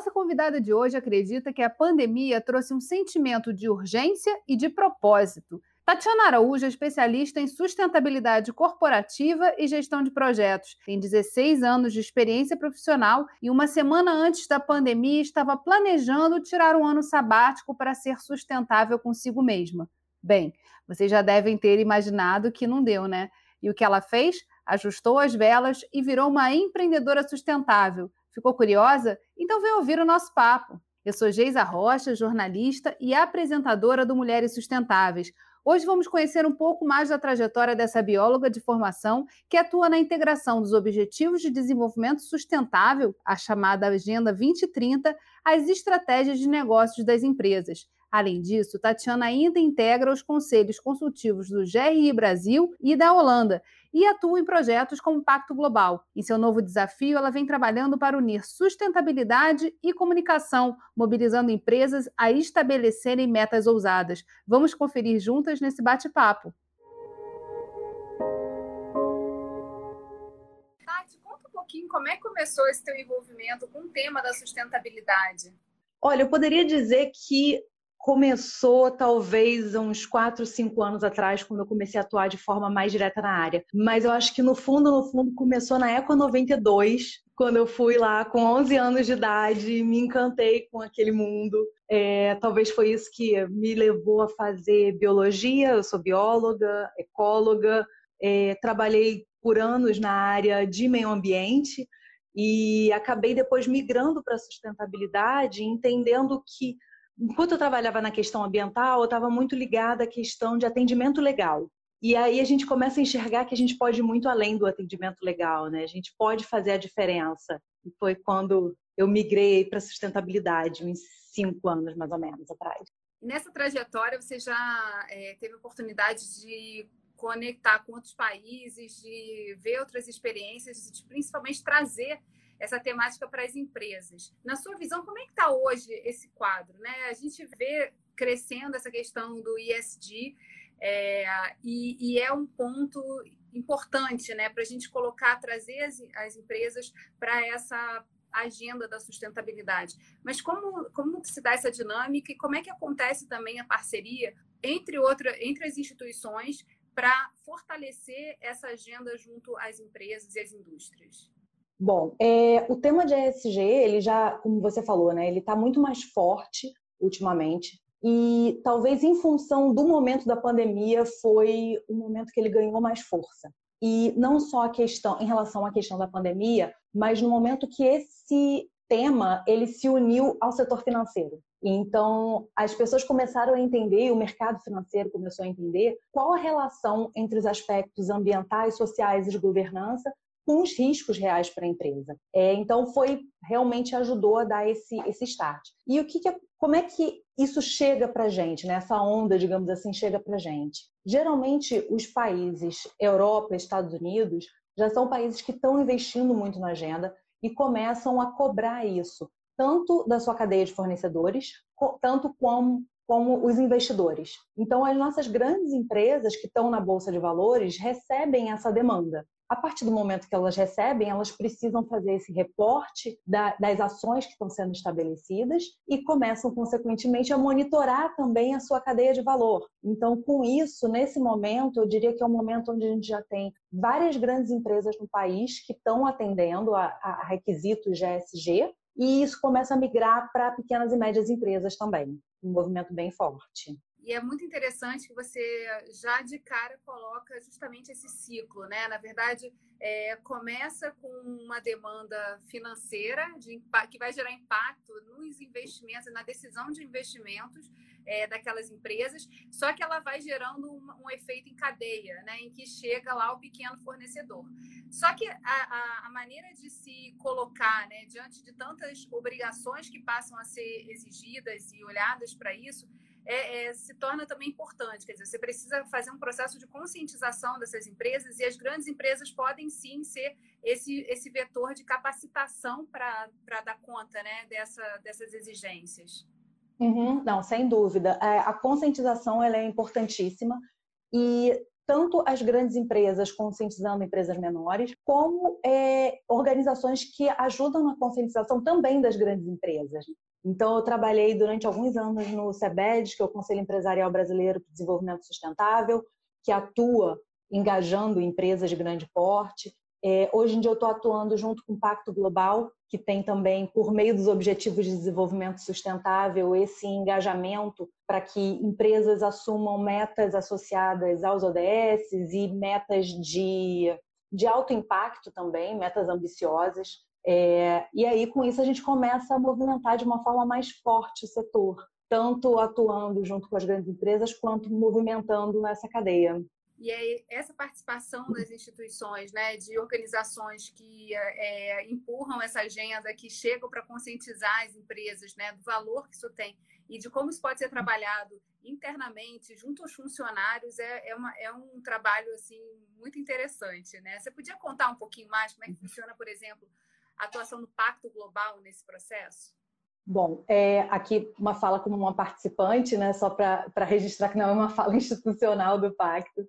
Nossa convidada de hoje acredita que a pandemia trouxe um sentimento de urgência e de propósito. Tatiana Araújo é especialista em sustentabilidade corporativa e gestão de projetos. Tem 16 anos de experiência profissional e uma semana antes da pandemia estava planejando tirar um ano sabático para ser sustentável consigo mesma. Bem, vocês já devem ter imaginado que não deu, né? E o que ela fez? Ajustou as velas e virou uma empreendedora sustentável. Ficou curiosa? Então vem ouvir o nosso papo. Eu sou Geisa Rocha, jornalista e apresentadora do Mulheres Sustentáveis Hoje vamos conhecer um pouco mais da trajetória dessa bióloga de formação que atua na integração dos Objetivos de Desenvolvimento Sustentável, a chamada Agenda 2030, às estratégias de negócios das empresas. Além disso, Tatiana ainda integra os conselhos consultivos do GRI Brasil e da Holanda e atua em projetos como o Pacto Global. Em seu novo desafio, ela vem trabalhando para unir sustentabilidade e comunicação, mobilizando empresas a estabelecerem metas ousadas. Vamos conferir juntas nesse bate-papo. Tati, conta um pouquinho como é que começou esse teu envolvimento com o tema da sustentabilidade. Olha, eu poderia dizer que começou talvez uns 4, 5 anos atrás, quando eu comecei a atuar de forma mais direta na área. Mas eu acho que no fundo, no fundo, começou na Eco 92, quando eu fui lá com 11 anos de idade, me encantei com aquele mundo. É, talvez foi isso que me levou a fazer biologia. Eu sou bióloga, ecóloga, é, trabalhei por anos na área de meio ambiente e acabei depois migrando para a sustentabilidade, entendendo que enquanto eu trabalhava na questão ambiental, eu estava muito ligada à questão de atendimento legal. E aí a gente começa a enxergar que a gente pode ir muito além do atendimento legal, né? A gente pode fazer a diferença. E foi quando eu migrei para sustentabilidade, uns cinco anos mais ou menos atrás. Nessa trajetória, você já é, teve oportunidade de conectar com outros países, de ver outras experiências, de principalmente trazer essa temática para as empresas. Na sua visão, como é que está hoje esse quadro? Né? A gente vê crescendo essa questão do ISD é, e, e, é um ponto importante né, para a gente colocar, trazer as, as empresas para essa agenda da sustentabilidade. Mas como, como se dá essa dinâmica e como é que acontece também a parceria entre, outra, entre as instituições para fortalecer essa agenda junto às empresas e às indústrias? Bom, é, o tema de ESG, ele já, como você falou, né, ele está muito mais forte ultimamente. E talvez em função do momento da pandemia foi o momento que ele ganhou mais força. E não só a questão em relação à questão da pandemia, mas no momento que esse tema ele se uniu ao setor financeiro. Então, as pessoas começaram a entender, o mercado financeiro começou a entender qual a relação entre os aspectos ambientais, sociais e de governança com os riscos reais para a empresa. É, então, foi realmente ajudou a dar esse, esse start. E o que, que como é que isso chega para gente, né? essa onda, digamos assim, chega para gente? Geralmente, os países, Europa, Estados Unidos, já são países que estão investindo muito na agenda e começam a cobrar isso, tanto da sua cadeia de fornecedores, tanto como, como os investidores. Então, as nossas grandes empresas que estão na Bolsa de Valores recebem essa demanda a partir do momento que elas recebem, elas precisam fazer esse reporte da, das ações que estão sendo estabelecidas e começam, consequentemente, a monitorar também a sua cadeia de valor. Então, com isso, nesse momento, eu diria que é um momento onde a gente já tem várias grandes empresas no país que estão atendendo a, a requisitos ESG e isso começa a migrar para pequenas e médias empresas também. Um movimento bem forte. E é muito interessante que você já de cara coloca justamente esse ciclo, né? Na verdade, é, começa com uma demanda financeira de, que vai gerar impacto nos investimentos, na decisão de investimentos é, daquelas empresas, só que ela vai gerando um, um, efeito em cadeia, né? Em que chega lá o pequeno fornecedor. Só que a, a, a maneira de se colocar, né, diante de tantas obrigações que passam a ser exigidas e olhadas para isso, é, é, se torna também importante. Quer dizer, você precisa fazer um processo de conscientização dessas empresas e as grandes empresas podem sim ser esse, esse vetor de capacitação para dar conta né, dessa, dessas exigências. Uhum, não, sem dúvida. É, a conscientização ela é importantíssima e tanto as grandes empresas conscientizando empresas menores, como é, organizações que ajudam na conscientização também das grandes empresas. Então, eu trabalhei durante alguns anos no CEBED, que é o Conselho Empresarial Brasileiro para Desenvolvimento Sustentável, que atua engajando empresas de grande porte. É, hoje em dia eu estou atuando junto com o Pacto Global, que tem também, por meio dos Objetivos de Desenvolvimento Sustentável, esse engajamento para que empresas assumam metas associadas aos ODS e metas de, de alto impacto também, metas ambiciosas. É, e aí, com isso, a gente começa a movimentar de uma forma mais forte o setor, tanto atuando junto com as grandes empresas, quanto movimentando essa cadeia. E aí, essa participação das instituições, né, de organizações que é, empurram essa agenda, que chegam para conscientizar as empresas né, do valor que isso tem e de como isso pode ser trabalhado internamente, junto aos funcionários, é, é, uma, é um trabalho assim, muito interessante. Né? Você podia contar um pouquinho mais como é que funciona, por exemplo, atuação do Pacto Global nesse processo? Bom, é, aqui uma fala como uma participante, né, só para registrar que não é uma fala institucional do Pacto.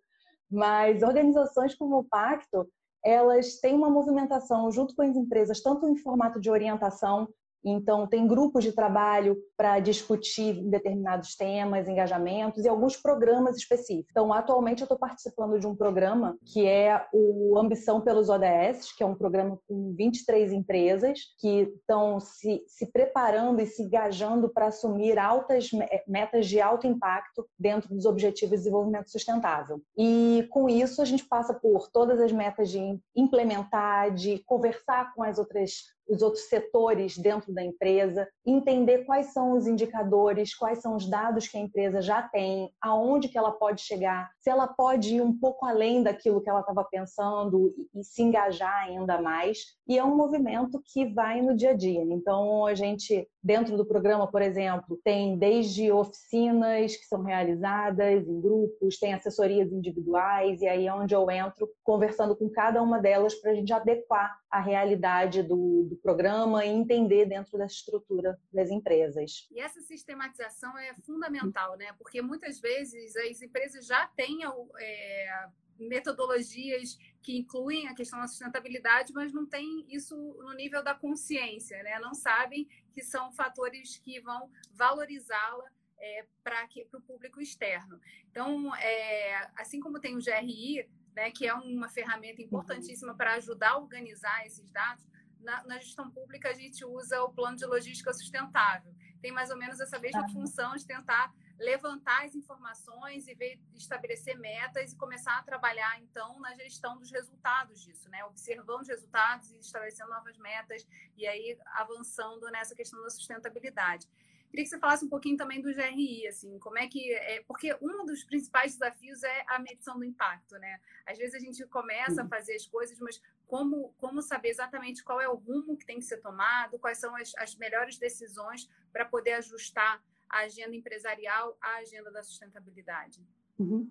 Mas organizações como o Pacto, elas têm uma movimentação junto com as empresas, tanto em formato de orientação então, tem grupos de trabalho para discutir determinados temas, engajamentos e alguns programas específicos. Então, atualmente eu estou participando de um programa que é o Ambição pelos ODS, que é um programa com 23 empresas que estão se, se preparando e se engajando para assumir altas metas de alto impacto dentro dos Objetivos de Desenvolvimento Sustentável. E com isso a gente passa por todas as metas de implementar, de conversar com as outras os outros setores dentro da empresa, entender quais são os indicadores, quais são os dados que a empresa já tem, aonde que ela pode chegar, se ela pode ir um pouco além daquilo que ela estava pensando e, e, se engajar ainda mais. E é um movimento que vai no dia a dia. Então, a gente, dentro do programa, por exemplo, tem desde oficinas que são realizadas em grupos, tem assessorias individuais, e aí é onde eu entro conversando com cada uma delas para a gente adequar a realidade do, do programa e entender dentro da estrutura das empresas. E essa sistematização é fundamental, né? Porque muitas vezes as empresas já têm é, metodologias que incluem a questão da sustentabilidade, mas não tem isso no nível da consciência, né? Não sabem que são fatores que vão valorizá-la é, para o público externo. Então, é, assim como tem o GRI, né, que é uma ferramenta importantíssima para ajudar a organizar esses dados, na, na, gestão pública a gente usa o plano de logística sustentável. Tem mais ou menos essa mesma função de tentar levantar as informações e ver, estabelecer metas e começar a trabalhar então na gestão dos resultados disso, né? Observando os resultados e estabelecendo novas metas e aí avançando nessa questão da sustentabilidade. Queria que você falasse um pouquinho também do GRI, assim, como é que é, porque um dos principais desafios é a medição do impacto, né? Às vezes a gente começa a fazer as coisas, mas como, como saber exatamente qual é o rumo que tem que ser tomado, quais são as, as melhores decisões para poder ajustar a agenda empresarial à agenda da sustentabilidade? Uhum.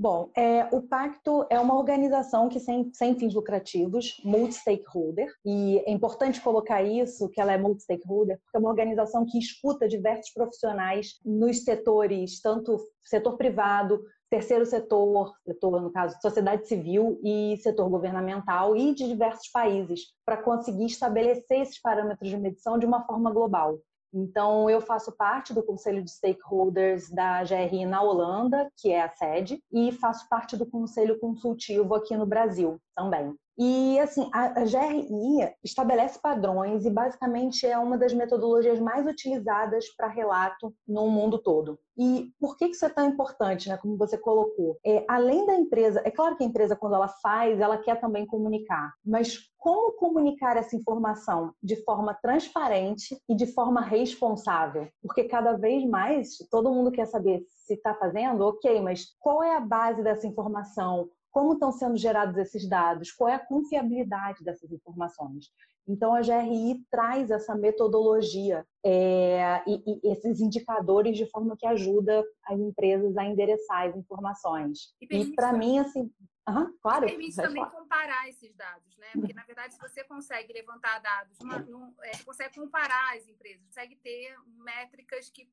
Bom, é, o Pacto é uma organização que sem, sem fins lucrativos, multi-stakeholder, e é importante colocar isso, que ela é multi-stakeholder, porque é uma organização que escuta diversos profissionais nos setores, tanto setor privado, terceiro setor, setor no caso, sociedade civil e setor governamental e de diversos países, para conseguir estabelecer esses parâmetros de medição de uma forma global. Então, eu faço parte do conselho de stakeholders da GRI na Holanda, que é a sede, e faço parte do conselho consultivo aqui no Brasil também. E assim, a, GRI estabelece padrões e basicamente é uma das metodologias mais utilizadas para relato no mundo todo. E por que isso é tão importante, né? Como você colocou, é, além da empresa, é claro que a empresa quando ela faz, ela quer também comunicar, mas como comunicar essa informação de forma transparente e de forma responsável? Porque cada vez mais todo mundo quer saber se está fazendo, ok, mas qual é a base dessa informação? Como estão sendo gerados esses dados, qual é a confiabilidade dessas informações. Então, a GRI traz essa metodologia é, e, e, esses indicadores de forma que ajuda as empresas a endereçar as informações. E, e para mim, assim, uhum, claro. Permite também falar. comparar esses dados, né? Porque, na verdade, se você consegue levantar dados, uma, num, é, consegue comparar as empresas, consegue ter métricas que,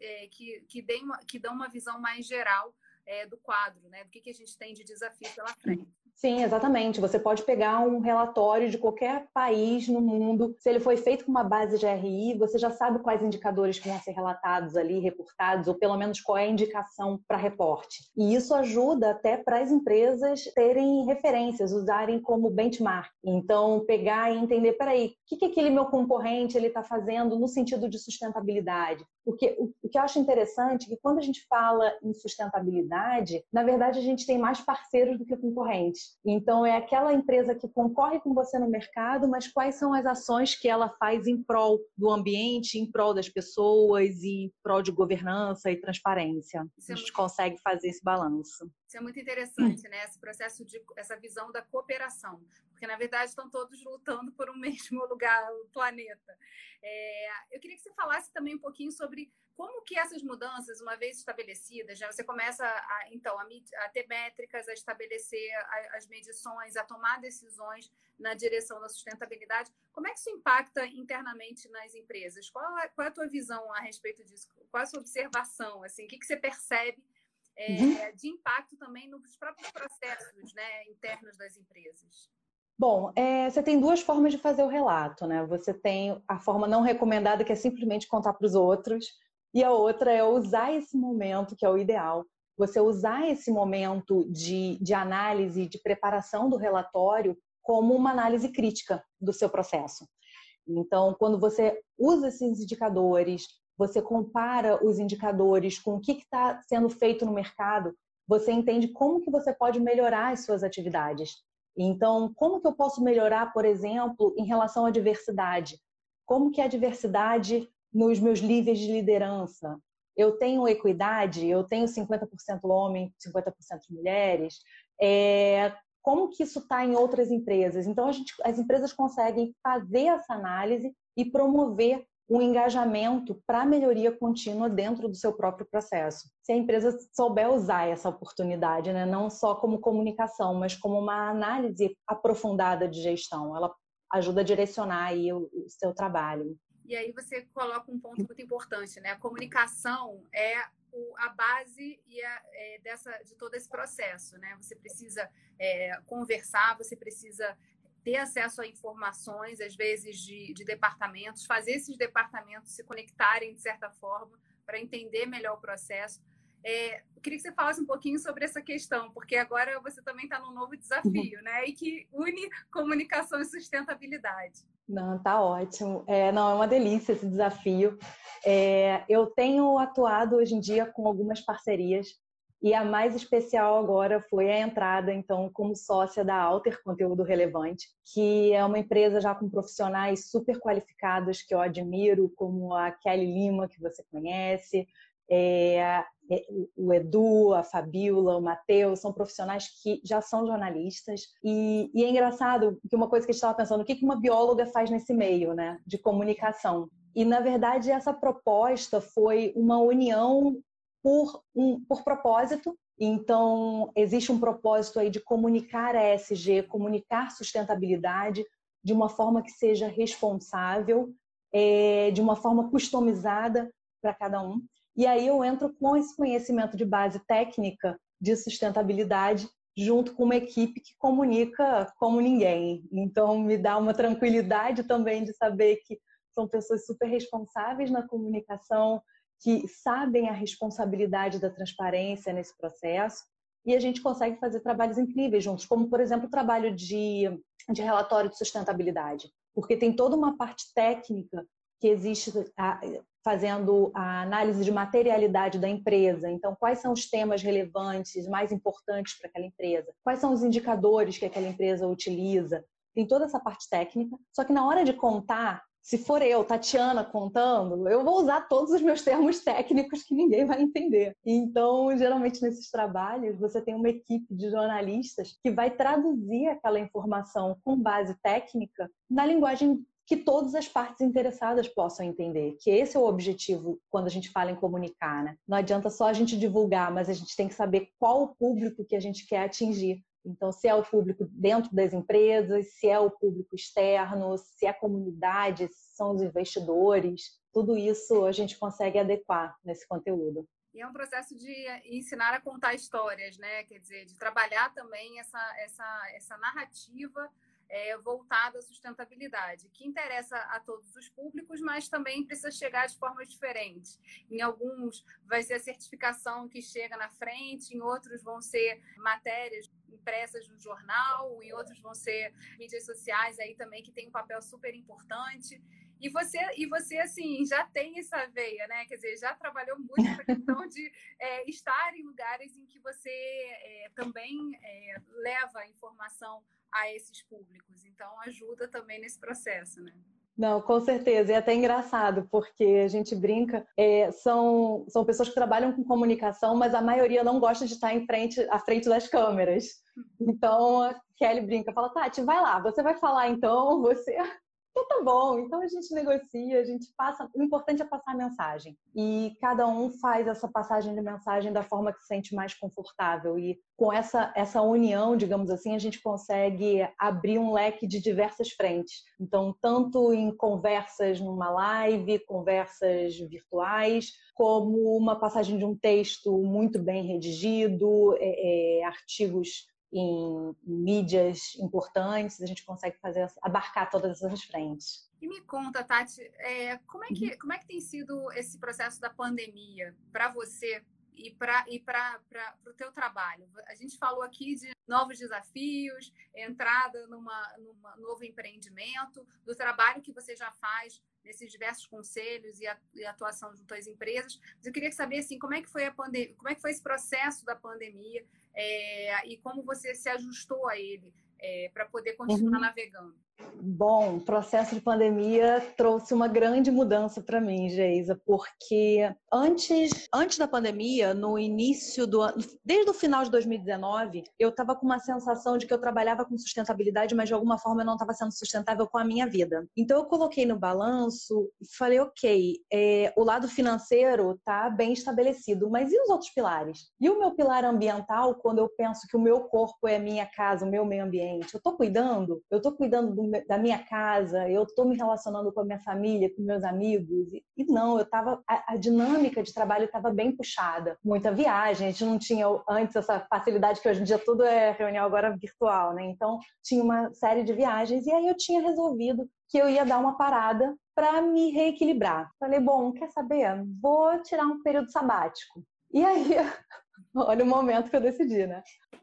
é, que, que, deem que dão uma visão mais geral é, do quadro, né? Do que, que a gente tem de desafio pela frente. Sim, exatamente. Você pode pegar um relatório de qualquer país no mundo. Se ele foi feito com uma base de RI, você já sabe quais indicadores que vão ser relatados ali, reportados, ou pelo menos qual é a indicação para reporte. E isso ajuda até para as empresas terem referências, usarem como benchmark. Então, pegar e entender, peraí, o que, que aquele meu concorrente ele está fazendo no sentido de sustentabilidade? Porque o que eu acho interessante é que quando a gente fala em sustentabilidade, na verdade a gente tem mais parceiros do que concorrentes. Então é aquela empresa que concorre com você no mercado, mas quais são as ações que ela faz em prol do ambiente, em prol das pessoas e em prol de governança e transparência. A é gente consegue fazer esse balanço. Isso é muito interessante, né? Esse processo de essa visão da cooperação, porque na verdade estão todos lutando por um mesmo lugar, o planeta. É, eu queria que você falasse também um pouquinho sobre como que essas mudanças, uma vez estabelecidas, já você começa a, então a, a ter métricas, a estabelecer a, as medições, a tomar decisões na direção da sustentabilidade. Como é que isso impacta internamente nas empresas? Qual qual é a tua visão a respeito disso? Qual é a sua observação? Assim, o que, que você percebe é, uhum. de impacto também nos próprios processos né, internos das empresas? Bom, é, você tem duas formas de fazer o relato, né? Você tem a forma não recomendada, que é simplesmente contar para os outros, e a outra é usar esse momento, que é o ideal, você usar esse momento de, de análise, de preparação do relatório, como uma análise crítica do seu processo. Então, quando você usa esses indicadores, você compara os indicadores com o que está sendo feito no mercado, você entende como que você pode melhorar as suas atividades. Então, como que eu posso melhorar, por exemplo, em relação à diversidade? Como que a diversidade nos meus níveis de liderança? Eu tenho equidade, eu tenho 50% homem, 50% mulheres. É, como que isso está em outras empresas? Então, gente, as empresas conseguem fazer essa análise e promover um engajamento para melhoria contínua dentro do seu próprio processo. Se a empresa souber usar essa oportunidade, né, não só como comunicação, mas como uma análise aprofundada de gestão, ela ajuda a direcionar aí o, o seu trabalho. E aí você coloca um ponto muito importante, né? A comunicação é a base e a, é, dessa, de todo esse processo, né? Você precisa é, conversar, você precisa ter acesso a informações, às vezes de, de departamentos, fazer esses departamentos se conectarem de certa forma para entender melhor o processo. É, queria que você falasse um pouquinho sobre essa questão, porque agora você também está num novo desafio, né? E que une comunicação e sustentabilidade. Não, tá ótimo. É, não, é uma delícia esse desafio. É, eu tenho atuado hoje em dia com algumas parcerias e a mais especial agora foi a entrada, então, como sócia da Alter Conteúdo Relevante, que é uma empresa já com profissionais super qualificados que eu admiro, como a Kelly Lima, que você conhece, é, é o Edu, a Fabiola, o Matheus, são profissionais que já são jornalistas. E, e é engraçado que uma coisa que a gente estava pensando, o que uma bióloga faz nesse meio né, de comunicação? E, na verdade, essa proposta foi uma união por, um, por propósito. Então, existe um propósito aí de comunicar a ESG, comunicar sustentabilidade de uma forma que seja responsável, é, de uma forma customizada para cada um. E aí eu entro com esse conhecimento de base técnica de sustentabilidade junto com uma equipe que comunica como ninguém. Então me dá uma tranquilidade também de saber que são pessoas super responsáveis na comunicação, que sabem a responsabilidade da transparência nesse processo e a gente consegue fazer trabalhos incríveis juntos, como, por exemplo, o trabalho de, de relatório de sustentabilidade, porque tem toda uma parte técnica que existe fazendo a análise de materialidade da empresa. Então, quais são os temas relevantes, mais importantes para aquela empresa? Quais são os indicadores que aquela empresa utiliza? Tem toda essa parte técnica. Só que na hora de contar, se for eu, Tatiana, contando, eu vou usar todos os meus termos técnicos que ninguém vai entender. Então, geralmente nesses trabalhos, você tem uma equipe de jornalistas que vai traduzir aquela informação com base técnica na linguagem que todas as partes interessadas possam entender, que esse é o objetivo quando a gente fala em comunicar, né? Não adianta só a gente divulgar, mas a gente tem que saber qual o público que a gente quer atingir. Então, se é o público dentro das empresas, se é o público externo, se é a comunidade, se são os investidores, tudo isso a gente consegue adequar nesse conteúdo. E é um processo de ensinar a contar histórias, né? Quer dizer, de trabalhar também essa, essa, essa narrativa é, voltada à sustentabilidade, que interessa a todos os públicos, mas também precisa chegar de formas diferentes. Em alguns vai ser a certificação que chega na frente, em outros vão ser matérias impressas no jornal, em outros vão ser mídias sociais aí também que tem um papel super importante. E você, e você assim, já tem essa veia, né? Quer dizer, já trabalhou muito essa questão de é, estar em lugares em que você é, também é, leva informação a esses públicos. Então, ajuda também nesse processo, né? Não, com certeza. E é até engraçado, porque a gente brinca, é, são, são pessoas que trabalham com comunicação, mas a maioria não gosta de estar em frente, à frente das câmeras. Então, a Kelly brinca, fala, Tati, vai lá, você vai falar então, você então tá bom, então a gente negocia, a gente passa. O importante é passar a mensagem. E cada um faz essa passagem de mensagem da forma que se sente mais confortável. E com essa, essa união, digamos assim, a gente consegue abrir um leque de diversas frentes. Então, tanto em conversas numa live, conversas virtuais, como uma passagem de um texto muito bem redigido, é, é, artigos em mídias importantes, a gente consegue fazer abarcar todas essas frentes. E me conta, Tati, é, como, é que, uhum. como é que tem sido esse processo da pandemia para você e para e o teu trabalho? A gente falou aqui de novos desafios, entrada numa, numa novo empreendimento, do trabalho que você já faz nesses diversos conselhos e, atuação junto às empresas. Mas eu queria saber assim, como é que foi a pandemia, como é que foi esse processo da pandemia é, e como você se ajustou a ele é, para poder continuar uhum. navegando? Bom, o processo de pandemia trouxe uma grande mudança para mim, Geisa, porque antes, antes da pandemia, no início do ano, desde o final de 2019, eu estava com uma sensação de que eu trabalhava com sustentabilidade, mas de alguma forma eu não estava sendo sustentável com a minha vida. Então eu coloquei no balanço e falei, ok, é, o lado financeiro está bem estabelecido, mas e os outros pilares? E o meu pilar ambiental, quando eu penso que o meu corpo é a minha casa, o meu meio ambiente, eu estou cuidando? Eu estou cuidando do da minha casa, eu estou me relacionando com a minha família, com meus amigos. E, e não, eu tava a, a, dinâmica de trabalho estava bem puxada. Muita viagem, a gente não tinha antes essa facilidade que hoje em dia tudo é reunião agora virtual, né? Então tinha uma série de viagens e aí eu tinha resolvido que eu ia dar uma parada para me reequilibrar. Falei, bom, quer saber? Vou tirar um período sabático. E aí, olha o momento que eu decidi, né?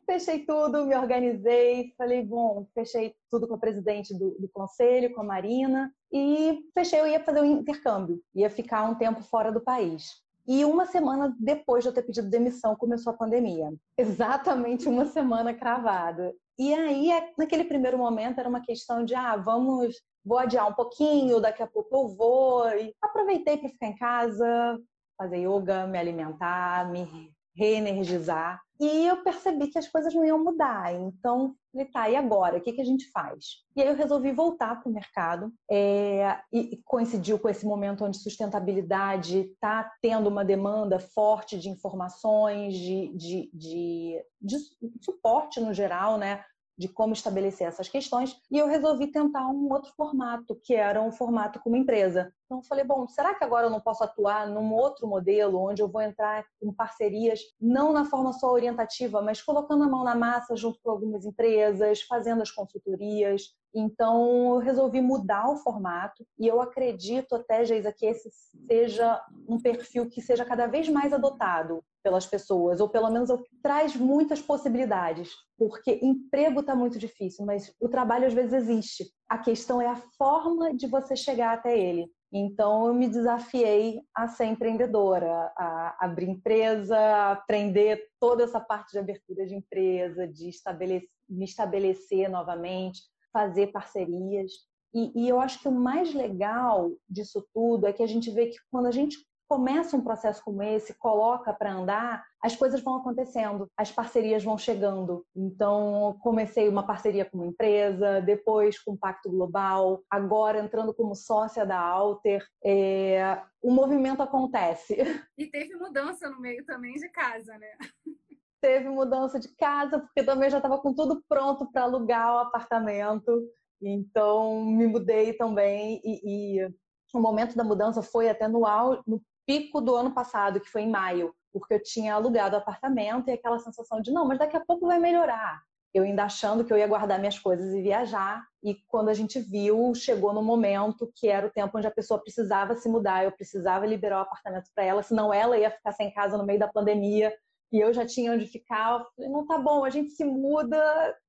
fechei tudo, me organizei, falei, bom, fechei tudo com a presidente do, do, conselho, com a Marina, e fechei, eu ia fazer um intercâmbio, ia ficar um tempo fora do país. E uma semana depois de eu ter pedido demissão, começou a pandemia. Exatamente uma semana cravada. E aí, naquele primeiro momento, era uma questão de, ah, vamos, vou adiar um pouquinho, daqui a pouco eu vou. E aproveitei para ficar em casa, fazer yoga, me alimentar, me reenergizar. E eu percebi que as coisas não iam mudar. Então, falei, tá, e agora? O que, que a gente faz? E aí eu resolvi voltar para o mercado. É, e coincidiu com esse momento onde sustentabilidade está tendo uma demanda forte de informações, de, de, de, de suporte no geral, né? De como estabelecer essas questões, e eu resolvi tentar um outro formato, que era um formato como empresa. Então, falei, bom, será que agora eu não posso atuar num outro modelo, onde eu vou entrar com parcerias, não na forma só orientativa, mas colocando a mão na massa junto com algumas empresas, fazendo as consultorias, então, eu resolvi mudar o formato e eu acredito até, Geisa, que esse seja um perfil que seja cada vez mais adotado pelas pessoas, ou pelo menos traz muitas possibilidades, porque emprego está muito difícil, mas o trabalho às vezes existe. A questão é a forma de você chegar até ele. Então, eu me desafiei a ser empreendedora, a abrir empresa, a aprender toda essa parte de abertura de empresa, de estabelecer, me estabelecer novamente, fazer parcerias. E, e, eu acho que o mais legal disso tudo é que a gente vê que quando a gente começa um processo como esse, coloca para andar, as coisas vão acontecendo, as parcerias vão chegando. Então, comecei uma parceria com uma empresa, depois com o Pacto Global, agora entrando como sócia da Alter. É... O movimento acontece. E teve mudança no meio também de casa, né? teve mudança de casa, porque também já estava com tudo pronto para alugar o apartamento. Então, me mudei também. E, e, o momento da mudança foi até no, no pico do ano passado, que foi em maio. porque eu tinha alugado o apartamento e aquela sensação de não, mas daqui a pouco vai melhorar. Eu ainda achando que eu ia guardar minhas coisas e viajar, e quando a gente viu, chegou no momento que era o tempo onde a pessoa precisava se mudar, eu precisava liberar o apartamento para ela, senão ela ia ficar sem casa no meio da pandemia e eu já tinha onde ficar. Eu falei, não tá bom, a gente se muda,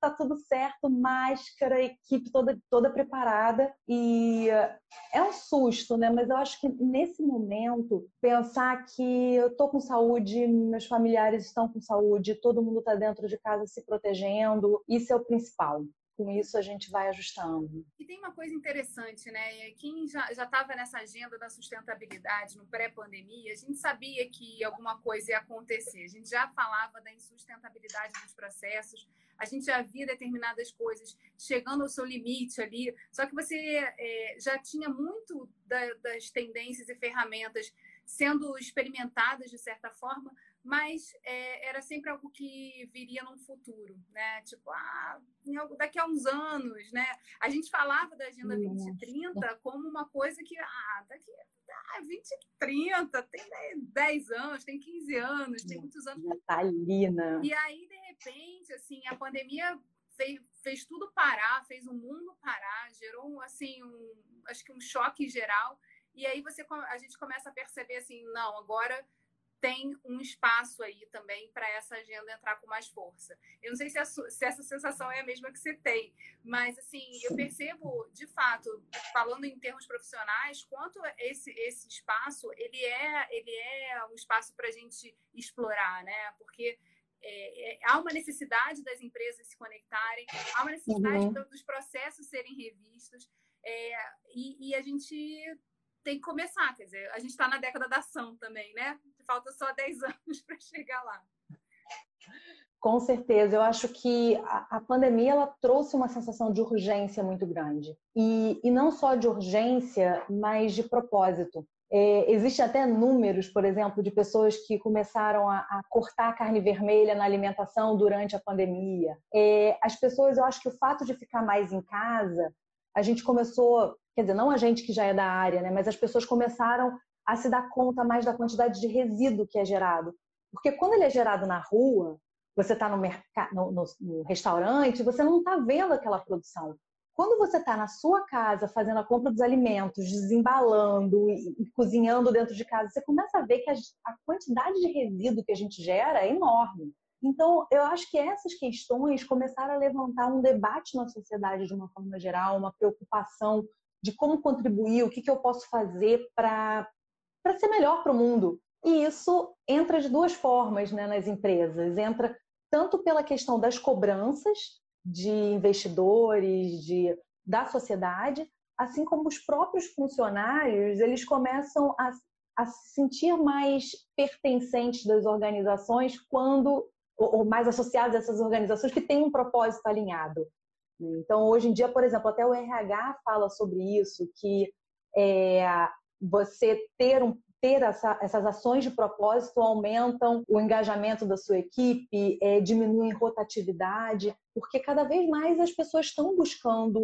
tá tudo certo, máscara, equipe toda, toda preparada. E é um susto, né? Mas eu acho que nesse momento, pensar que eu tô com saúde, meus familiares estão com saúde, todo mundo tá dentro de casa se protegendo, isso é o principal com isso a gente vai ajustando. E tem uma coisa interessante, né? Quem já estava nessa agenda da sustentabilidade no pré-pandemia, a gente sabia que alguma coisa ia acontecer. A gente já falava da insustentabilidade dos processos, a gente já via determinadas coisas chegando ao seu limite ali. Só que você é, já tinha muito da, das tendências e ferramentas sendo experimentadas de certa forma, mas é, era sempre algo que viria num futuro, né? Tipo, ah, daqui a uns anos, né? A gente falava da Agenda 2030 como uma coisa que, ah, daqui a 2030, tem 10 anos, tem 15 anos, tem muitos anos. Natalina. Né? E aí, de repente, assim, a pandemia fez, fez tudo parar, fez o mundo parar, gerou, assim, um, acho que um choque geral. E aí você, a gente começa a perceber assim, não, agora tem um espaço aí também para essa agenda entrar com mais força. Eu não sei se, a, se, essa sensação é a mesma que você tem, mas assim, eu percebo, de fato, falando em termos profissionais, quanto esse, esse espaço ele é, ele é um espaço para a gente explorar, né? Porque é, é, há uma necessidade das empresas se conectarem, há uma necessidade uhum. dos processos serem revistos, é, e, e a gente tem que começar, quer dizer, a gente está na década da ação também, né? Falta só 10 anos para chegar lá. Com certeza, eu acho que a, a, pandemia ela trouxe uma sensação de urgência muito grande. E, e não só de urgência, mas de propósito. É, Existem até números, por exemplo, de pessoas que começaram a, a, cortar carne vermelha na alimentação durante a pandemia. É, as pessoas, eu acho que o fato de ficar mais em casa, a gente começou quer dizer, não a gente que já é da área, né, mas as pessoas começaram a se dar conta mais da quantidade de resíduo que é gerado. Porque quando ele é gerado na rua, você está no, no, no, no, restaurante, você não está vendo aquela produção. Quando você está na sua casa fazendo a compra dos alimentos, desembalando e, e, cozinhando dentro de casa, você começa a ver que a, a quantidade de resíduo que a gente gera é enorme. Então, eu acho que essas questões começaram a levantar um debate na sociedade de uma forma geral, uma preocupação de como contribuir, o que, que eu posso fazer para ser melhor para o mundo. E isso entra de duas formas né, nas empresas. Entra tanto pela questão das cobranças de investidores, de, da sociedade, assim como os próprios funcionários, eles começam a, a se sentir mais pertencentes das organizações quando ou, ou mais associados a essas organizações que têm um propósito alinhado. Então, hoje em dia, por exemplo, até o RH fala sobre isso, que é, você ter, um, ter essa, essas ações de propósito aumentam o engajamento da sua equipe, é, diminuem rotatividade, porque cada vez mais as pessoas estão buscando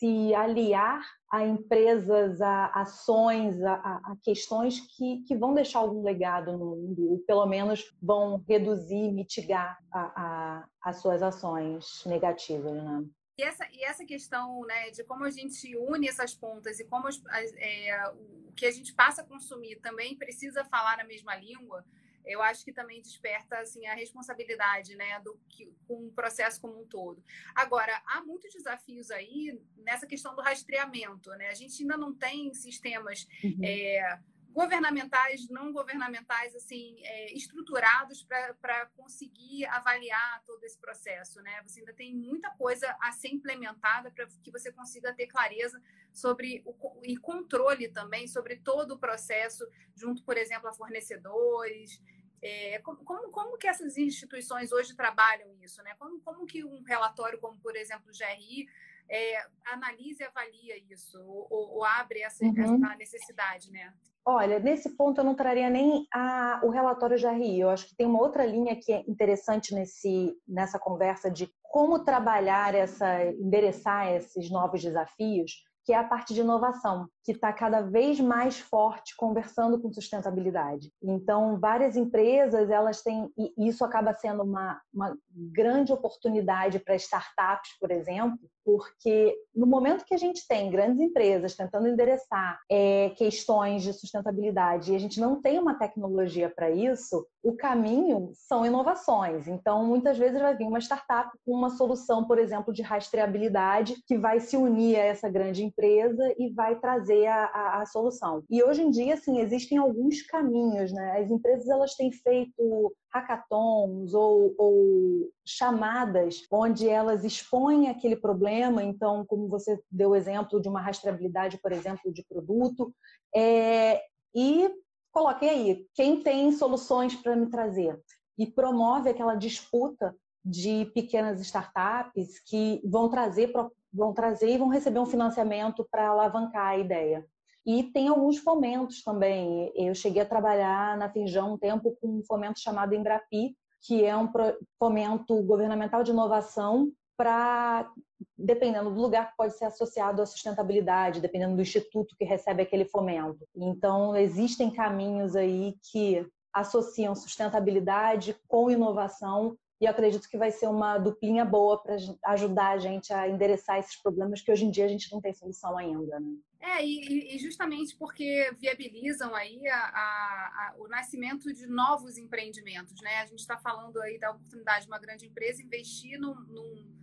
se aliar a empresas, a ações, a, a, questões que, que vão deixar algum legado no mundo, ou pelo menos vão reduzir, mitigar a, as suas ações negativas. Né? E essa, e essa questão né, de como a gente une essas pontas e como as, é, o que a gente passa a consumir também precisa falar a mesma língua, eu acho que também desperta assim, a responsabilidade né, do que, com o processo como um todo. Agora, há muitos desafios aí nessa questão do rastreamento. Né? A gente ainda não tem sistemas. Uhum. É, governamentais, não governamentais, assim, é, estruturados para conseguir avaliar todo esse processo, né? Você ainda tem muita coisa a ser implementada para que você consiga ter clareza sobre o, e controle também sobre todo o processo, junto, por exemplo, a fornecedores. É, como, como, como, que essas instituições hoje trabalham isso, né? Como, como que um relatório como, por exemplo, o GRI é, analisa e avalia isso, ou, ou abre essa, uhum. essa necessidade, né? Olha, nesse ponto eu não traria nem a, o relatório GRI. Eu acho que tem uma outra linha que é interessante nesse, nessa conversa de como trabalhar essa, endereçar esses novos desafios, que é a parte de inovação. que está cada vez mais forte conversando com sustentabilidade. Então, várias empresas, elas têm, e isso acaba sendo uma, uma grande oportunidade para startups, por exemplo, porque no momento que a gente tem grandes empresas tentando endereçar é, questões de sustentabilidade e a gente não tem uma tecnologia para isso, o caminho são inovações. Então, muitas vezes vai vir uma startup com uma solução, por exemplo, de rastreabilidade, que vai se unir a essa grande empresa e vai trazer a, a, a solução. E hoje em dia, assim, existem alguns caminhos, né? As empresas elas têm feito hackathons ou, ou, chamadas onde elas expõem aquele problema. Então, como você deu o exemplo de uma rastreabilidade, por exemplo, de produto, é, e coloquei aí quem tem soluções para me trazer e promove aquela disputa de pequenas startups que vão trazer vão trazer e vão receber um financiamento para alavancar a ideia. E tem alguns fomentos também. Eu cheguei a trabalhar na Firjão um tempo com um fomento chamado Embrapi, que é um fomento governamental de inovação para, dependendo do lugar, pode ser associado à sustentabilidade, dependendo do instituto que recebe aquele fomento. Então, existem caminhos aí que associam sustentabilidade com inovação e acredito que vai ser uma duplinha boa para ajudar a gente a endereçar esses problemas que hoje em dia a gente não tem solução ainda. Né? É, e, e, justamente porque viabilizam aí a, a, a, o nascimento de novos empreendimentos, né? A gente está falando aí da oportunidade de uma grande empresa investir num, num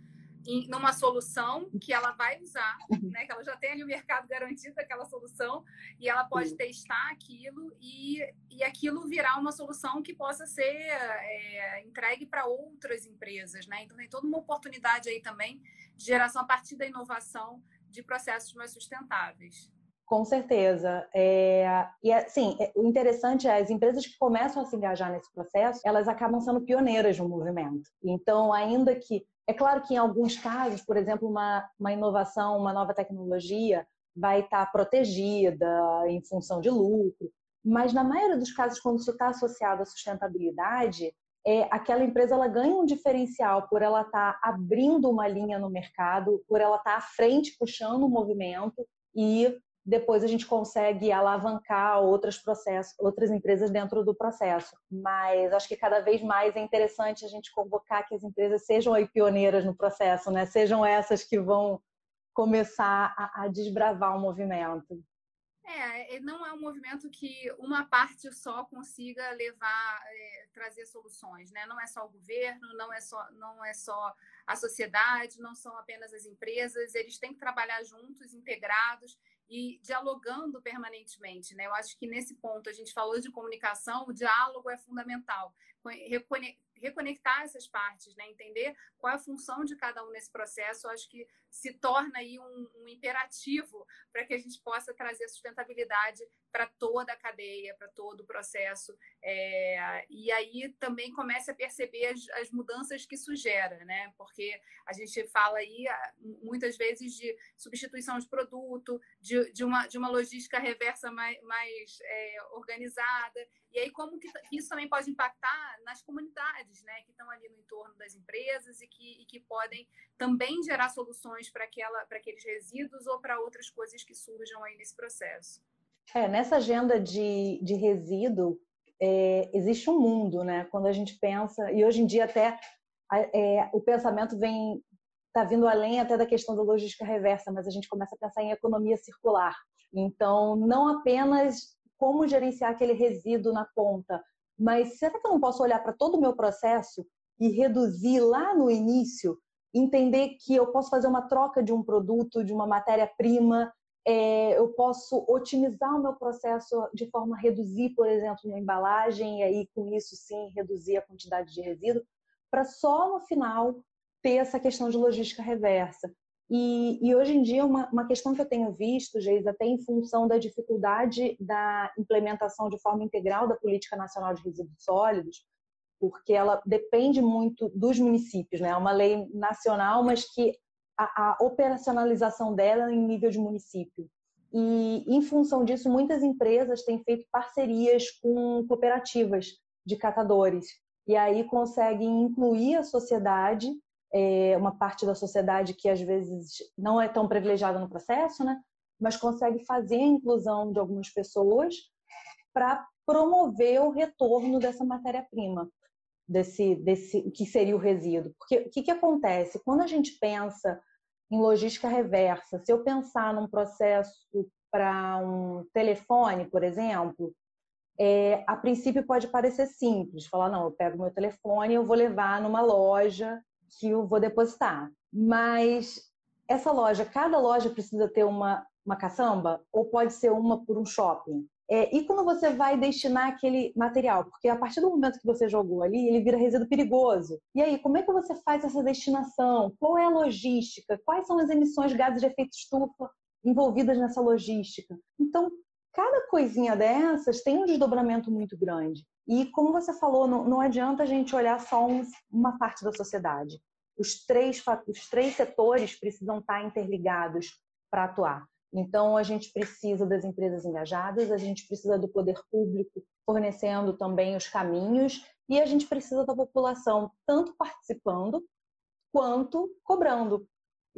em, numa solução que ela vai usar, uhum. né? Que ela já tem ali o mercado garantido daquela solução e ela pode testar aquilo e, e aquilo virar uma solução que possa ser é, entregue para outras empresas, né? Então tem toda uma oportunidade aí também de geração a partir da inovação de processos mais sustentáveis. Com certeza. É, e assim, é, o interessante é as empresas que começam a se engajar nesse processo, elas acabam sendo pioneiras no movimento. Então, ainda que é claro que em alguns casos, por exemplo, uma, uma inovação, uma nova tecnologia vai estar protegida em função de lucro, mas na maioria dos casos, quando isso está associado à sustentabilidade, é, aquela empresa ela ganha um diferencial por ela estar tá abrindo uma linha no mercado, por ela estar tá à frente, puxando o movimento e depois a gente consegue alavancar outros processos, outras empresas dentro do processo. Mas acho que cada vez mais é interessante a gente convocar que as empresas sejam aí pioneiras no processo, né? Sejam essas que vão começar a, a desbravar o movimento. É, não é um movimento que uma parte só consiga levar, é, trazer soluções, né? Não é só o governo, não é só, não é só a sociedade, não são apenas as empresas, eles têm que trabalhar juntos, integrados e dialogando permanentemente. Né? Eu acho que nesse ponto a gente falou de comunicação, o diálogo é fundamental reconectar essas partes, né? entender qual é a função de cada um nesse processo, eu acho que se torna aí um, um imperativo para que a gente possa trazer sustentabilidade para toda a cadeia, para todo o processo. É, e aí também comece a perceber as, as, mudanças que isso gera, né? Porque a gente fala aí ah, muitas vezes de substituição de produto, de, de, uma, de uma logística reversa mais, mais é, organizada. E aí, como que isso também pode impactar nas comunidades, né, que estão ali no entorno das empresas e que, e que podem também gerar soluções para aqueles resíduos ou para outras coisas que surjam aí nesse processo. É, nessa agenda de, de resíduo, é, existe um mundo, né? Quando a gente pensa, e hoje em dia até é, o pensamento vem está vindo além até da questão da logística reversa, mas a gente começa a pensar em economia circular. Então, não apenas como gerenciar aquele resíduo na ponta, mas será que eu não posso olhar para todo o meu processo e reduzir lá no início, entender que eu posso fazer uma troca de um produto, de uma matéria-prima, é, eu posso otimizar o meu processo de forma a reduzir, por exemplo, uma embalagem, e aí com isso sim reduzir a quantidade de resíduo, para só no final ter essa questão de logística reversa. E, e, hoje em dia, uma, uma questão que eu tenho visto, Geis, até em função da dificuldade da implementação de forma integral da Política Nacional de Resíduos Sólidos, porque ela depende muito dos municípios, né? É uma lei nacional, mas que a, a operacionalização dela é em nível de município. E, em função disso, muitas empresas têm feito parcerias com cooperativas de catadores. E aí conseguem incluir a sociedade é, uma parte da sociedade que às vezes não é tão privilegiada no processo, né? mas consegue fazer a inclusão de algumas pessoas para promover o retorno dessa matéria-prima, desse, desse que seria o resíduo. Porque o que, que acontece? Quando a gente pensa em logística reversa, se eu pensar num processo para um telefone, por exemplo, é, a princípio pode parecer simples, falar, não, eu pego meu telefone eu vou levar numa loja que eu vou depositar. Mas essa loja, cada loja precisa ter uma, uma caçamba ou pode ser uma por um shopping? É, e quando você vai destinar aquele material? Porque a partir do momento que você jogou ali, ele vira resíduo perigoso. E aí, como é que você faz essa destinação? Qual é a logística? Quais são as emissões de gases de efeito estufa envolvidas nessa logística? Então, cada coisinha dessas tem um desdobramento muito grande. E como você falou, não, não adianta a gente olhar só um, uma parte da sociedade. Os três, os três setores precisam estar interligados para atuar. Então, a gente precisa das empresas engajadas, a gente precisa do poder público fornecendo também os caminhos e a gente precisa da população tanto participando quanto cobrando.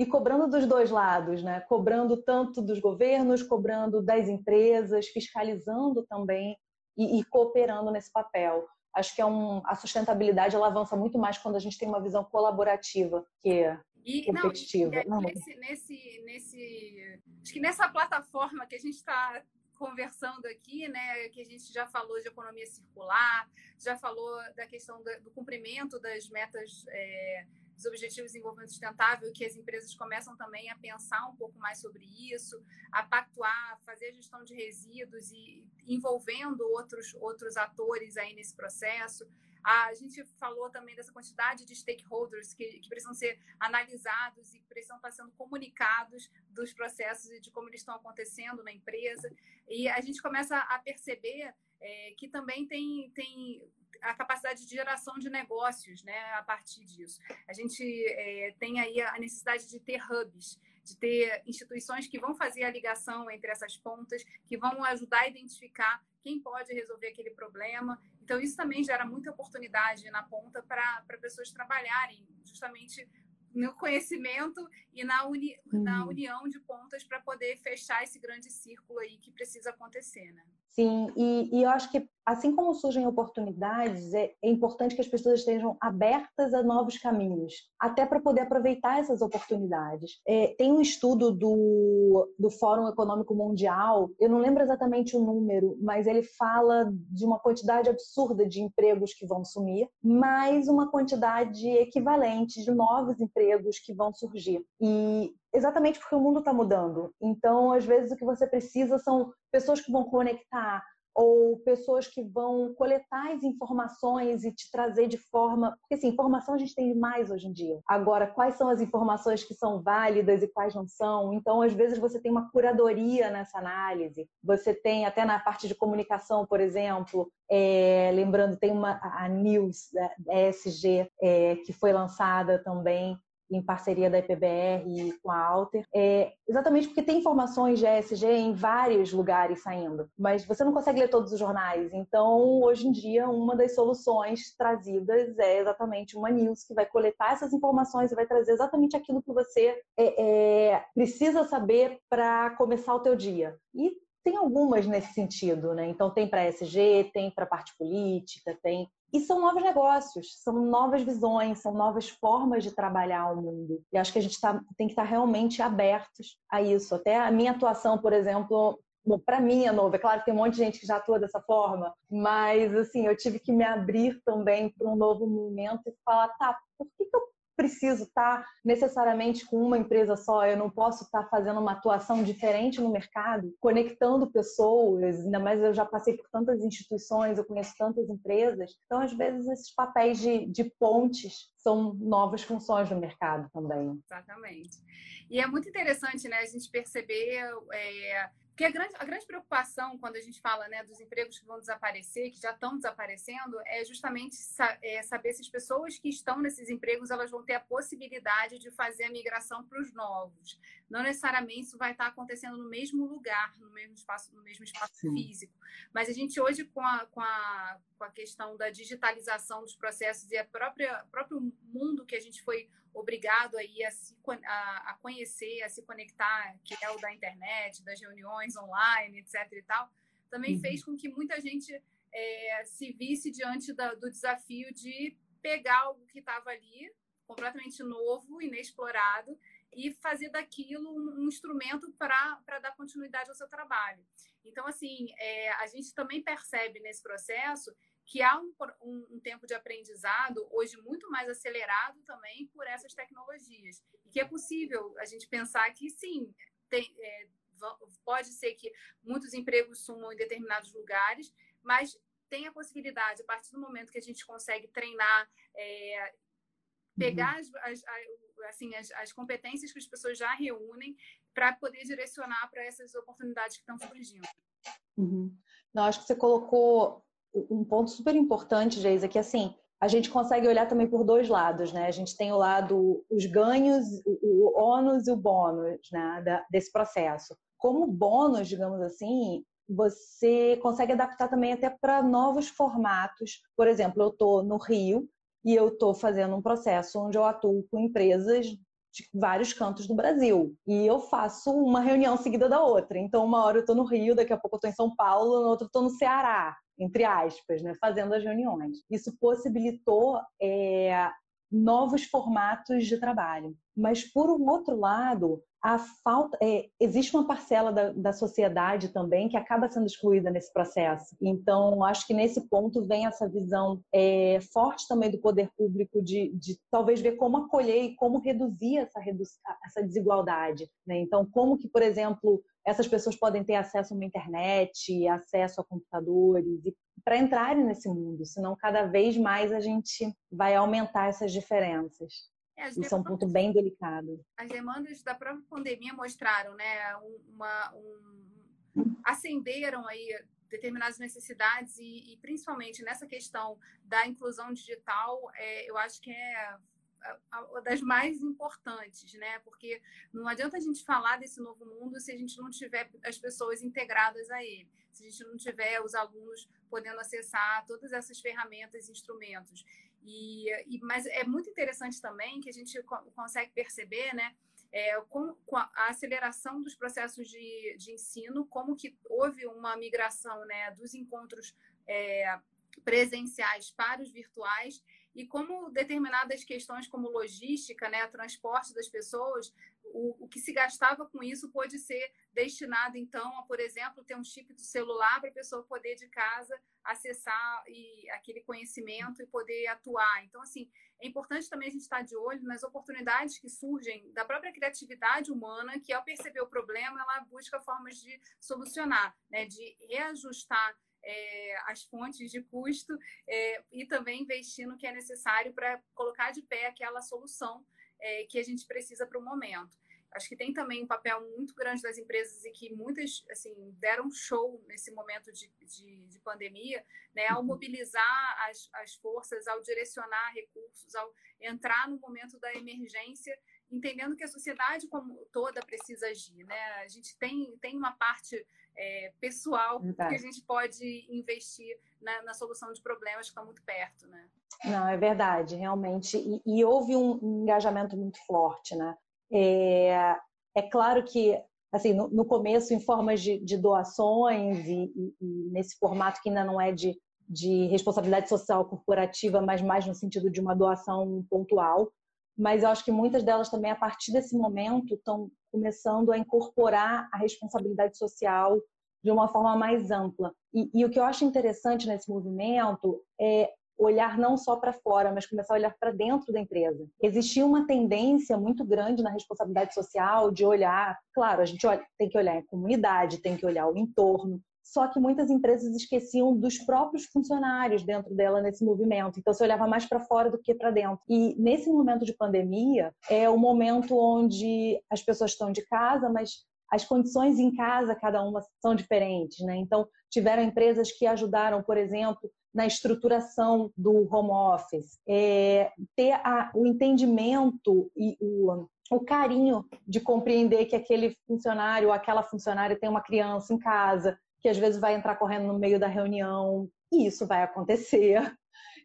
E cobrando dos dois lados, né? Cobrando tanto dos governos, cobrando das empresas, fiscalizando também e, e cooperando nesse papel. Acho que é um, a sustentabilidade ela avança muito mais quando a gente tem uma visão colaborativa que e, competitiva. Não, e, nesse, nesse, nesse, acho que nessa plataforma que a gente está conversando aqui, né, que a gente já falou de economia circular, já falou da questão do, do cumprimento das metas é, dos Objetivos de Desenvolvimento Sustentável, que as empresas começam também a pensar um pouco mais sobre isso, a pactuar, fazer a gestão de resíduos e envolvendo outros, outros atores aí nesse processo. A gente falou também dessa quantidade de stakeholders que, que, precisam ser analisados e precisam estar sendo comunicados dos processos e de como eles estão acontecendo na empresa. E a gente começa a perceber é, que também tem, tem a capacidade de geração de negócios né, a partir disso. A gente é, tem aí a necessidade de ter hubs, de ter instituições que vão fazer a ligação entre essas pontas, que vão ajudar a identificar quem pode resolver aquele problema. Então, isso também gera muita oportunidade na ponta para pessoas trabalharem justamente no conhecimento e na, uni, uhum. na união de pontas para poder fechar esse grande círculo aí que precisa acontecer, né? Sim, e, e, eu acho que assim como surgem oportunidades, é, é, importante que as pessoas estejam abertas a novos caminhos, até para poder aproveitar essas oportunidades. É, tem um estudo do, do Fórum Econômico Mundial, eu não lembro exatamente o número, mas ele fala de uma quantidade absurda de empregos que vão sumir, mais uma quantidade equivalente de novos empregos que vão surgir. E exatamente porque o mundo está mudando. Então, às vezes, o que você precisa são pessoas que vão conectar ou pessoas que vão coletar as informações e te trazer de forma. Porque, assim, informação a gente tem demais hoje em dia. Agora, quais são as informações que são válidas e quais não são? Então, às vezes, você tem uma curadoria nessa análise. Você tem, até na parte de comunicação, por exemplo, é, lembrando, tem uma a News, da ESG, é, que foi lançada também em parceria da IPBR e com a Alter, é exatamente porque tem informações de ESG em vários lugares saindo, mas você não consegue ler todos os jornais. Então, hoje em dia, uma das soluções trazidas é exatamente uma news que vai coletar essas informações e vai trazer exatamente aquilo que você é, é, precisa saber para começar o teu dia. E tem algumas nesse sentido, né? Então tem para ESG, tem para parte política, tem e são novos negócios, são novas visões, são novas formas de trabalhar o mundo. E acho que a gente tá, tem que estar tá realmente abertos a isso. Até a minha atuação, por exemplo, para mim é novo, é claro que tem um monte de gente que já atua dessa forma, mas assim, eu tive que me abrir também para um novo momento e falar, tá, por que, que eu preciso estar necessariamente com uma empresa só, eu não posso estar fazendo uma atuação diferente no mercado, conectando pessoas, ainda mais eu já passei por tantas instituições, eu conheço tantas empresas, então às vezes esses papéis de, de pontes são novas funções no mercado também. Exatamente. E é muito interessante né, a gente perceber é, porque a grande, a grande preocupação quando a gente fala né, dos empregos que vão desaparecer, que já estão desaparecendo, é justamente sa é saber se as pessoas que estão nesses empregos elas vão ter a possibilidade de fazer a migração para os novos. Não necessariamente isso vai estar acontecendo no mesmo lugar, no mesmo espaço, no mesmo espaço físico. Mas a gente hoje, com a, com, a, com a questão da digitalização dos processos e a própria próprio mundo que a gente foi obrigado aí a, se, a, a, conhecer, a se conectar, que é o da internet, das reuniões online, etc. e tal, também uhum. fez com que muita gente é, se visse diante da, do desafio de pegar algo que estava ali, completamente novo, inexplorado, e fazer daquilo um, um instrumento para dar continuidade ao seu trabalho. Então, assim, é, a gente também percebe nesse processo que há um, um, um, tempo de aprendizado hoje muito mais acelerado também por essas tecnologias e que é possível a gente pensar que sim tem, é, pode ser que muitos empregos sumam em determinados lugares mas tem a possibilidade a partir do momento que a gente consegue treinar é, pegar as, as, assim as, as competências que as pessoas já reúnem para poder direcionar para essas oportunidades que estão surgindo uhum. Não, acho que você colocou um ponto super importante, Geisa, que assim, a gente consegue olhar também por dois lados, né? A gente tem o lado, os ganhos, o, ônus e o bônus, né? Da, desse processo. Como bônus, digamos assim, você consegue adaptar também até para novos formatos. Por exemplo, eu estou no Rio e eu estou fazendo um processo onde eu atuo com empresas de vários cantos do Brasil. E eu faço uma reunião seguida da outra. Então, uma hora eu estou no Rio, daqui a pouco eu estou em São Paulo, na outra eu estou no Ceará entre aspas, né, fazendo as reuniões. Isso possibilitou é, novos formatos de trabalho. Mas, por um outro lado, a falta é, existe uma parcela da, da, sociedade também que acaba sendo excluída nesse processo. Então, acho que nesse ponto vem essa visão é, forte também do poder público de, de, talvez ver como acolher e como reduzir essa, essa desigualdade. Né? Então, como que, por exemplo, essas pessoas podem ter acesso a uma internet, acesso a computadores, para entrarem nesse mundo, senão cada vez mais a gente vai aumentar essas diferenças. É, Isso é um ponto bem delicado. As demandas da própria pandemia mostraram, né, uma, um, acenderam aí determinadas necessidades e, e, principalmente nessa questão da inclusão digital, é, eu acho que é uma das mais importantes, né? Porque não adianta a gente falar desse novo mundo se a gente não tiver as pessoas integradas a ele, se a gente não tiver os alunos podendo acessar todas essas ferramentas e instrumentos. E, e, mas é muito interessante também que a gente consegue perceber, né? É, com, com, a aceleração dos processos de, de ensino, como que houve uma migração né, dos encontros é, presenciais para os virtuais e como determinadas questões como logística, né, transporte das pessoas, o, o que se gastava com isso pode ser destinado, então, a, por exemplo, ter um chip do celular para a pessoa poder de casa acessar e, aquele conhecimento e poder atuar. Então, assim, é importante também a gente estar de olho nas oportunidades que surgem da própria criatividade humana, que ao perceber o problema, ela busca formas de solucionar, né, de reajustar é, as fontes de custo é, e também investir no que é necessário para colocar de pé aquela solução é, que a gente precisa para o momento. Acho que tem também um papel muito grande das empresas e que muitas assim deram show nesse momento de, de, de pandemia, né, ao uhum. mobilizar as, as forças, ao direcionar recursos, ao entrar no momento da emergência entendendo que a sociedade como toda precisa agir, né? A gente tem, tem uma parte é, pessoal que a gente pode investir na, na, solução de problemas que estão muito perto, né? Não, é verdade, realmente. E, e houve um engajamento muito forte, né? É, é claro que, assim, no, no começo, em formas de, de doações e, e, e, nesse formato que ainda não é de, de responsabilidade social corporativa, mas mais no sentido de uma doação pontual, mas eu acho que muitas delas também, a partir desse momento, estão começando a incorporar a responsabilidade social de uma forma mais ampla. E, e o que eu acho interessante nesse movimento é olhar não só para fora, mas começar a olhar para dentro da empresa. Existia uma tendência muito grande na responsabilidade social de olhar, claro, a gente olha, tem que olhar a comunidade, tem que olhar o entorno, só que muitas empresas esqueciam dos próprios funcionários dentro dela nesse movimento. Então, se olhava mais para fora do que para dentro. E nesse momento de pandemia, é o momento onde as pessoas estão de casa, mas as condições em casa, cada uma, são diferentes. Né? Então, tiveram empresas que ajudaram, por exemplo, na estruturação do home office, é, ter a, o entendimento e o, o carinho de compreender que aquele funcionário ou aquela funcionária tem uma criança em casa, que às vezes vai entrar correndo no meio da reunião, e isso vai acontecer.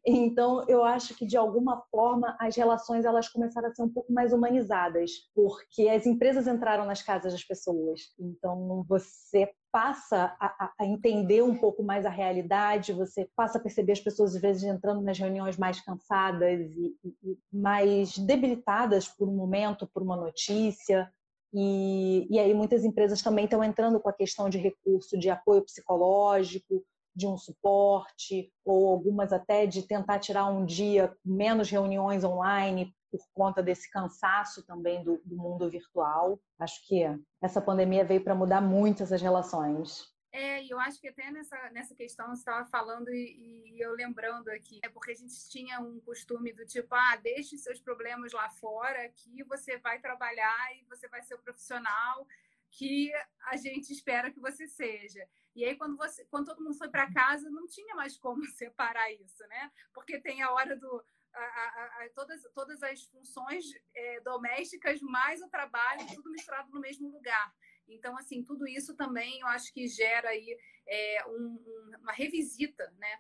Então, eu acho que de alguma forma as relações elas começaram a ser um pouco mais humanizadas, porque as empresas entraram nas casas das pessoas. Então, você passa a, a, entender um pouco mais a realidade, você passa a perceber as pessoas às vezes entrando nas reuniões mais cansadas e, e, e mais debilitadas por um momento, por uma notícia. E, e aí muitas empresas também estão entrando com a questão de recurso de apoio psicológico, de um suporte, ou algumas até de tentar tirar um dia menos reuniões online por conta desse cansaço também do, do mundo virtual. Acho que essa pandemia veio para mudar muito essas relações. É, eu acho que até nessa, nessa questão você estava falando e, e, eu lembrando aqui, é porque a gente tinha um costume do tipo, ah, deixe seus problemas lá fora, aqui você vai trabalhar e você vai ser o profissional que a gente espera que você seja. E aí, quando, você, quando todo mundo foi para casa, não tinha mais como separar isso, né? Porque tem a hora do. A, a, a, todas, todas as funções é, domésticas mais o trabalho, tudo misturado no mesmo lugar. Então, assim, tudo isso também eu acho que gera aí é, um, um, uma revisita, né?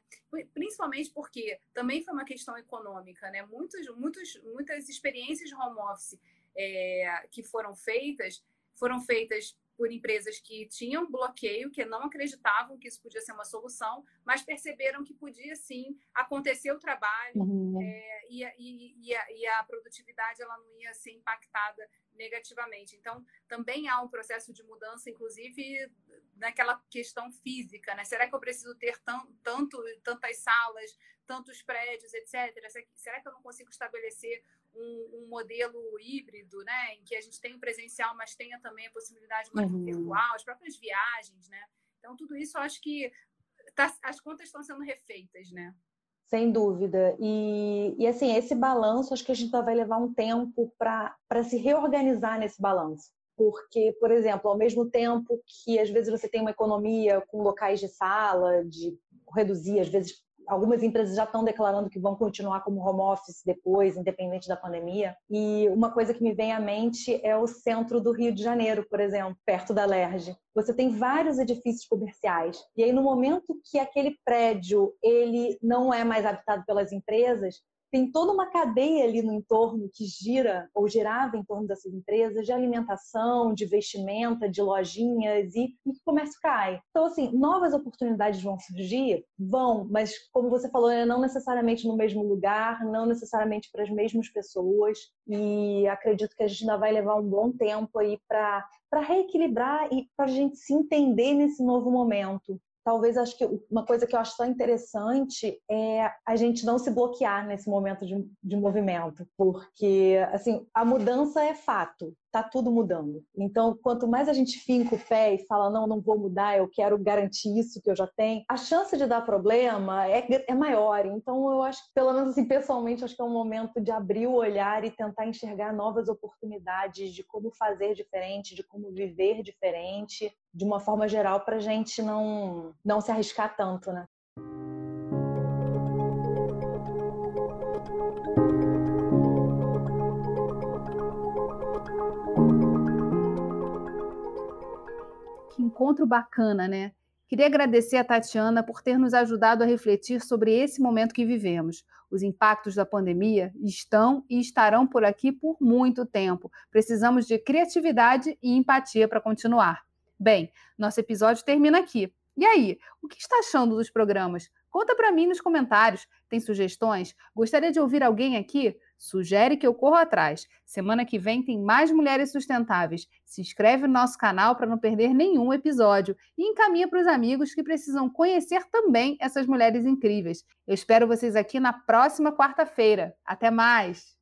Principalmente porque também foi uma questão econômica, né? Muitos, muitos, muitas experiências de home office é, que foram feitas foram feitas por empresas que tinham bloqueio, que não acreditavam que isso podia ser uma solução, mas perceberam que podia sim acontecer o trabalho uhum. é, e, e, e, a, e, a, produtividade ela não ia ser impactada negativamente. Então, também há um processo de mudança, inclusive naquela questão física, né? Será que eu preciso ter tanto, tantas salas, tantos prédios, etc. Será que eu não consigo estabelecer um, um, modelo híbrido, né, em que a gente tem o presencial, mas tenha também a possibilidade mais uhum. virtual, as próprias viagens, né? Então tudo isso eu acho que tá, as contas estão sendo refeitas, né? Sem dúvida. E, e assim, esse balanço, acho que a gente vai levar um tempo para se reorganizar nesse balanço. Porque, por exemplo, ao mesmo tempo que às vezes você tem uma economia com locais de sala, de reduzir, às vezes algumas empresas já estão declarando que vão continuar como home office depois, independente da pandemia. E uma coisa que me vem à mente é o centro do Rio de Janeiro, por exemplo, perto da Lerge. Você tem vários edifícios comerciais. E aí, no momento que aquele prédio ele não é mais habitado pelas empresas, tem toda uma cadeia ali no entorno que gira ou girava em torno dessas empresas de alimentação, de vestimenta, de lojinhas e, e o comércio cai. Então, assim, novas oportunidades vão surgir? Vão, mas como você falou, né, não necessariamente no mesmo lugar, não necessariamente para as mesmas pessoas e acredito que a gente ainda vai levar um bom tempo aí para para reequilibrar e para a gente se entender nesse novo momento talvez acho que uma coisa que eu acho tão interessante é a gente não se bloquear nesse momento de, de movimento, porque assim a mudança é fato, tá tudo mudando. Então, quanto mais a gente finca o pé e fala, não, não vou mudar, eu quero garantir isso que eu já tenho, a chance de dar problema é, é maior. Então, eu acho que, pelo menos assim, pessoalmente, acho que é um momento de abrir o olhar e tentar enxergar novas oportunidades de como fazer diferente, de como viver diferente, de uma forma geral, para a gente não, não se arriscar tanto, né? Encontro bacana, né? Queria agradecer a Tatiana por ter nos ajudado a refletir sobre esse momento que vivemos. Os impactos da pandemia estão e estarão por aqui por muito tempo. Precisamos de criatividade e empatia para continuar. Bem, nosso episódio termina aqui. E aí, o que está achando dos programas? Conta para mim nos comentários. Tem sugestões? Gostaria de ouvir alguém aqui? Sugere que eu corra atrás. Semana que vem tem mais mulheres sustentáveis. Se inscreve no nosso canal para não perder nenhum episódio e encaminha para os amigos que precisam conhecer também essas mulheres incríveis. Eu espero vocês aqui na próxima quarta-feira. Até mais!